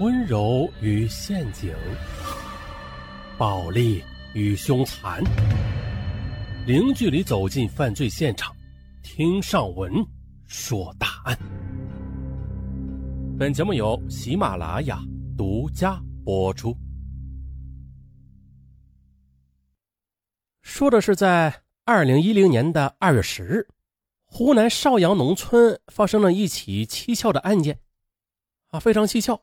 温柔与陷阱，暴力与凶残，零距离走进犯罪现场，听上文说大案。本节目由喜马拉雅独家播出。说的是在二零一零年的二月十日，湖南邵阳农村发生了一起蹊跷的案件，啊，非常蹊跷。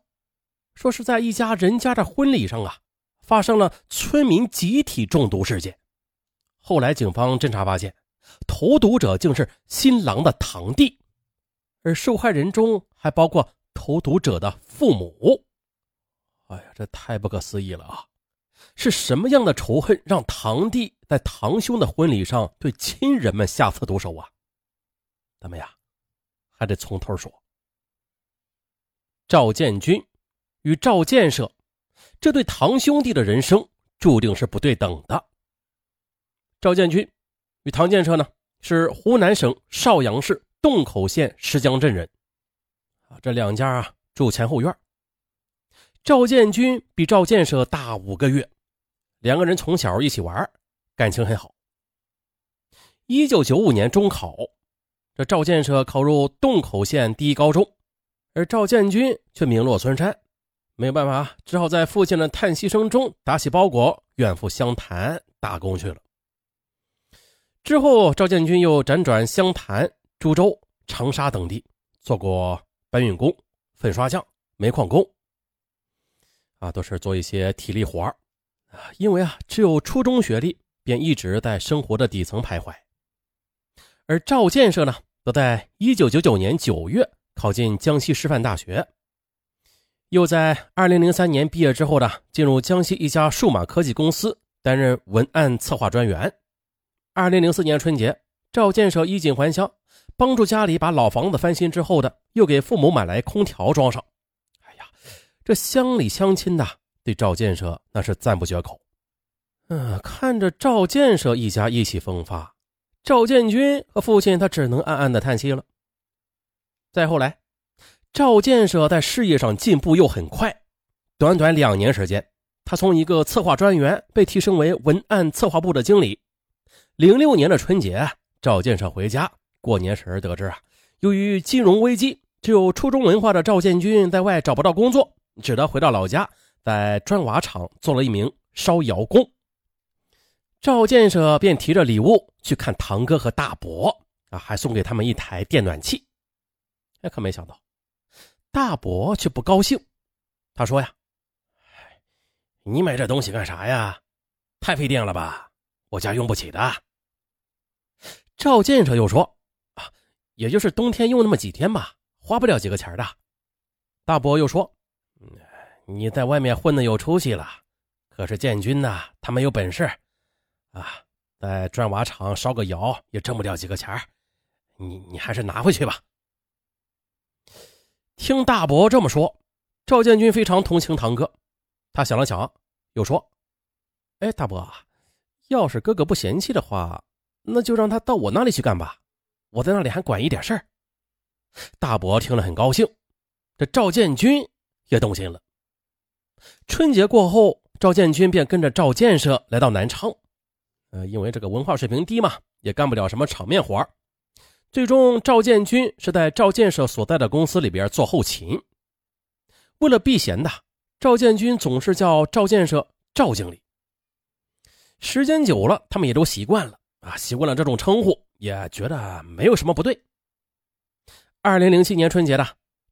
说是在一家人家的婚礼上啊，发生了村民集体中毒事件。后来警方侦查发现，投毒者竟是新郎的堂弟，而受害人中还包括投毒者的父母。哎呀，这太不可思议了啊！是什么样的仇恨让堂弟在堂兄的婚礼上对亲人们下此毒手啊？咱们呀，还得从头说。赵建军。与赵建设这对堂兄弟的人生注定是不对等的。赵建军与唐建设呢，是湖南省邵阳市洞口县石江镇人。啊，这两家啊住前后院。赵建军比赵建设大五个月，两个人从小一起玩，感情很好。一九九五年中考，这赵建设考入洞口县第一高中，而赵建军却名落孙山。没有办法，只好在父亲的叹息声中打起包裹，远赴湘潭打工去了。之后，赵建军又辗转湘潭、株洲、长沙等地，做过搬运工、粉刷匠、煤矿工，啊，都是做一些体力活啊。因为啊，只有初中学历，便一直在生活的底层徘徊。而赵建设呢，则在一九九九年九月考进江西师范大学。又在二零零三年毕业之后呢，进入江西一家数码科技公司担任文案策划专员。二零零四年春节，赵建设衣锦还乡，帮助家里把老房子翻新之后的，又给父母买来空调装上。哎呀，这乡里乡亲呐，对赵建设那是赞不绝口。嗯，看着赵建设一家意气风发，赵建军和父亲他只能暗暗的叹息了。再后来。赵建设在事业上进步又很快，短短两年时间，他从一个策划专员被提升为文案策划部的经理。零六年的春节，赵建设回家过年时得知啊，由于金融危机，只有初中文化的赵建军在外找不到工作，只得回到老家，在砖瓦厂做了一名烧窑工。赵建设便提着礼物去看堂哥和大伯啊，还送给他们一台电暖气。哎，可没想到。大伯却不高兴，他说：“呀，你买这东西干啥呀？太费电了吧，我家用不起的。”赵建设又说：“啊，也就是冬天用那么几天吧，花不了几个钱的。”大伯又说：“你在外面混的有出息了，可是建军呐，他没有本事，啊，在砖瓦厂烧个窑也挣不了几个钱你你还是拿回去吧。”听大伯这么说，赵建军非常同情堂哥。他想了想，又说：“哎，大伯，要是哥哥不嫌弃的话，那就让他到我那里去干吧。我在那里还管一点事儿。”大伯听了很高兴，这赵建军也动心了。春节过后，赵建军便跟着赵建设来到南昌。呃，因为这个文化水平低嘛，也干不了什么场面活最终，赵建军是在赵建设所在的公司里边做后勤。为了避嫌的，赵建军总是叫赵建设赵经理。时间久了，他们也都习惯了啊，习惯了这种称呼，也觉得没有什么不对。二零零七年春节的，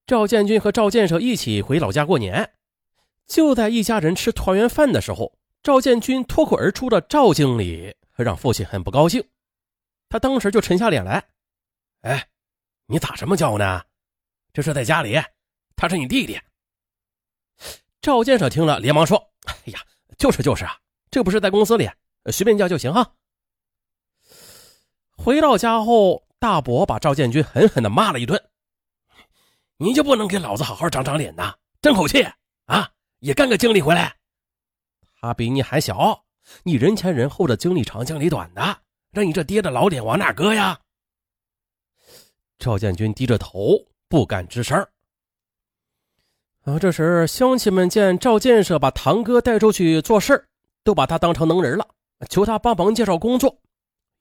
赵建军和赵建设一起回老家过年，就在一家人吃团圆饭的时候，赵建军脱口而出的“赵经理”让父亲很不高兴，他当时就沉下脸来。哎，你咋这么叫呢？这是在家里，他是你弟弟。赵建设听了，连忙说：“哎呀，就是就是啊，这不是在公司里，随便叫就行哈。”回到家后，大伯把赵建军狠狠的骂了一顿：“你就不能给老子好好长长脸呐？争口气啊？也干个经理回来？他比你还小，你人前人后的经历长经理短的，让你这爹的老脸往哪搁呀？”赵建军低着头，不敢吱声。啊，这时乡亲们见赵建设把堂哥带出去做事都把他当成能人了，求他帮忙介绍工作。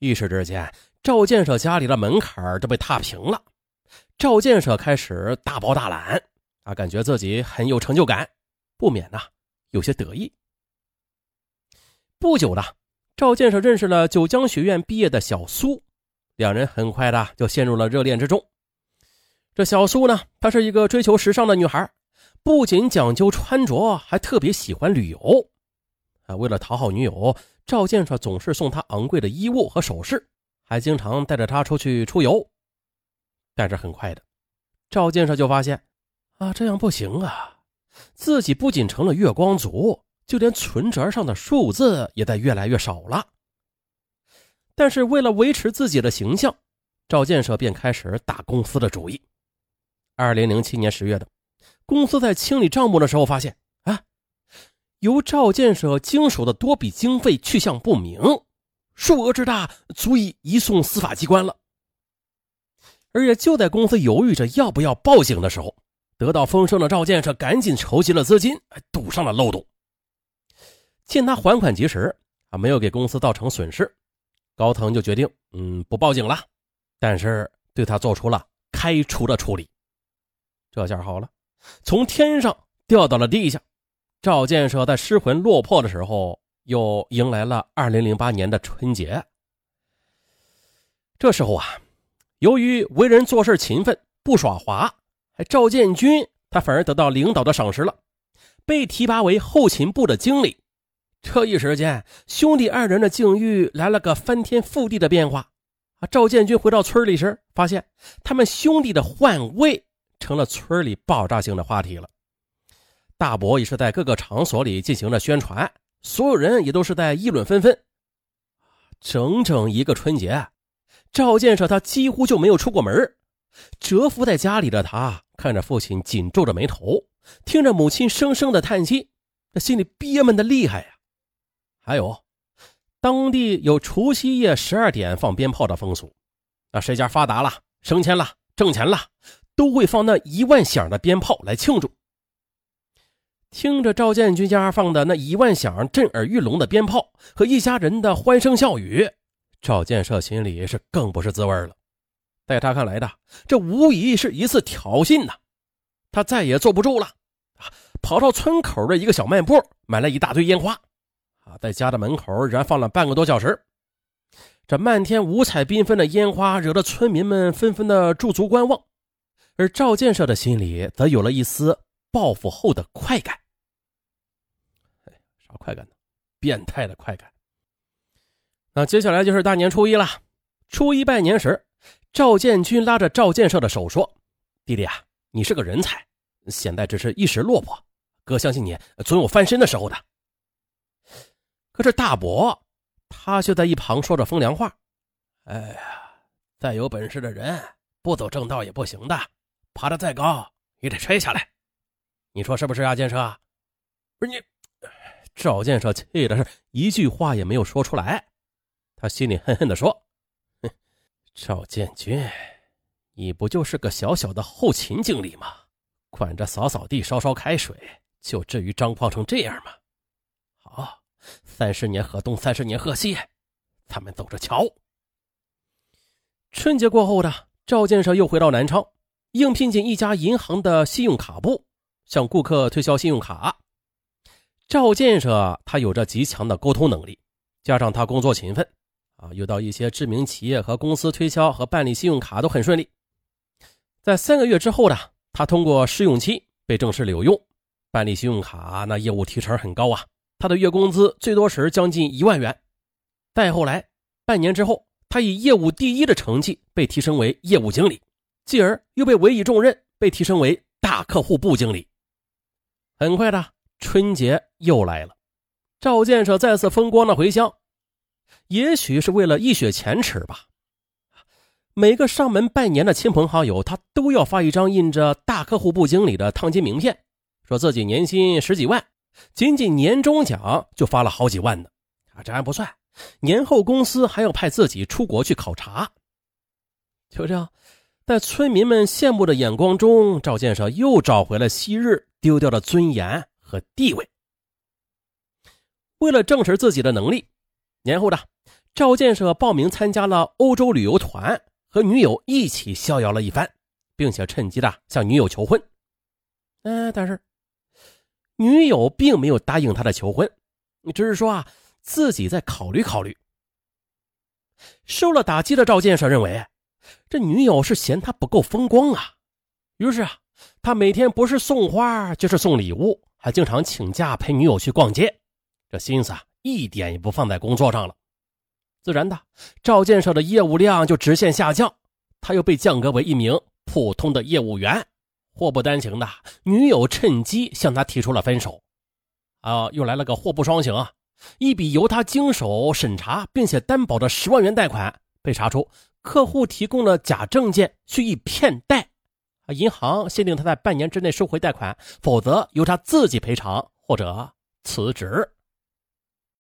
一时之间，赵建设家里的门槛都被踏平了。赵建设开始大包大揽，他感觉自己很有成就感，不免呐有些得意。不久呢，赵建设认识了九江学院毕业的小苏，两人很快的就陷入了热恋之中。这小苏呢，她是一个追求时尚的女孩，不仅讲究穿着，还特别喜欢旅游。啊，为了讨好女友，赵建设总是送她昂贵的衣物和首饰，还经常带着她出去出游。但是很快的，赵建设就发现，啊，这样不行啊！自己不仅成了月光族，就连存折上的数字也在越来越少了。但是为了维持自己的形象，赵建设便开始打公司的主意。二零零七年十月的，公司在清理账目的时候发现，啊，由赵建设经手的多笔经费去向不明，数额之大，足以移送司法机关了。而且就在公司犹豫着要不要报警的时候，得到风声的赵建设赶紧筹集了资金，堵上了漏洞。见他还款及时，啊，没有给公司造成损失，高腾就决定，嗯，不报警了，但是对他做出了开除的处理。这下好了，从天上掉到了地下。赵建设在失魂落魄的时候，又迎来了二零零八年的春节。这时候啊。由于为人做事勤奋不耍滑，赵建军他反而得到领导的赏识了，被提拔为后勤部的经理。这一时间，兄弟二人的境遇来了个翻天覆地的变化。啊，赵建军回到村里时，发现他们兄弟的换位成了村里爆炸性的话题了。大伯也是在各个场所里进行了宣传，所有人也都是在议论纷纷。整整一个春节。赵建设他几乎就没有出过门，蛰伏在家里的他看着父亲紧皱着眉头，听着母亲声声的叹息，那心里憋闷的厉害呀。还有，当地有除夕夜十二点放鞭炮的风俗，那谁家发达了、升迁了、挣钱了，都会放那一万响的鞭炮来庆祝。听着赵建军家放的那一万响震耳欲聋的鞭炮和一家人的欢声笑语。赵建设心里是更不是滋味了，在他看来的，这无疑是一次挑衅呐！他再也坐不住了，啊，跑到村口的一个小卖部买了一大堆烟花，啊，在家的门口燃放了半个多小时。这漫天五彩缤纷的烟花惹得村民们纷纷的驻足观望，而赵建设的心里则有了一丝报复后的快感。哎，啥快感呢？变态的快感！那接下来就是大年初一了。初一拜年时，赵建军拉着赵建设的手说：“弟弟啊，你是个人才，现在只是一时落魄，哥相信你总有翻身的时候的。”这大伯他却在一旁说着风凉话：“哎呀，再有本事的人不走正道也不行的，爬得再高也得摔下来。你说是不是啊，建设？不是你。”赵建设气的是一句话也没有说出来。他心里恨恨地说：“哼，赵建军，你不就是个小小的后勤经理吗？管着扫扫地、烧烧开水，就至于张狂成这样吗？三十年河东，三十年河西，咱们走着瞧。”春节过后的赵建设又回到南昌，应聘进一家银行的信用卡部，向顾客推销信用卡。赵建设他有着极强的沟通能力，加上他工作勤奋。啊，又到一些知名企业和公司推销和办理信用卡都很顺利。在三个月之后呢，他通过试用期被正式留用，办理信用卡那业务提成很高啊，他的月工资最多时将近一万元。再后来，半年之后，他以业务第一的成绩被提升为业务经理，继而又被委以重任，被提升为大客户部经理。很快的，春节又来了，赵建设再次风光的回乡。也许是为了一雪前耻吧，每个上门拜年的亲朋好友，他都要发一张印着大客户部经理的烫金名片，说自己年薪十几万，仅仅年终奖就发了好几万呢。啊，这还不算，年后公司还要派自己出国去考察。就这样，在村民们羡慕的眼光中，赵建设又找回了昔日丢掉的尊严和地位。为了证实自己的能力，年后的赵建设报名参加了欧洲旅游团，和女友一起逍遥了一番，并且趁机的向女友求婚。嗯，但是女友并没有答应他的求婚，只是说啊自己再考虑考虑。受了打击的赵建设认为，这女友是嫌他不够风光啊，于是啊，他每天不是送花就是送礼物，还经常请假陪女友去逛街，这心思啊一点也不放在工作上了。自然的，赵建设的业务量就直线下降，他又被降格为一名普通的业务员。祸不单行的女友趁机向他提出了分手，啊，又来了个祸不双行啊！一笔由他经手审查并且担保的十万元贷款被查出，客户提供了假证件，蓄意骗贷，啊，银行限定他在半年之内收回贷款，否则由他自己赔偿或者辞职。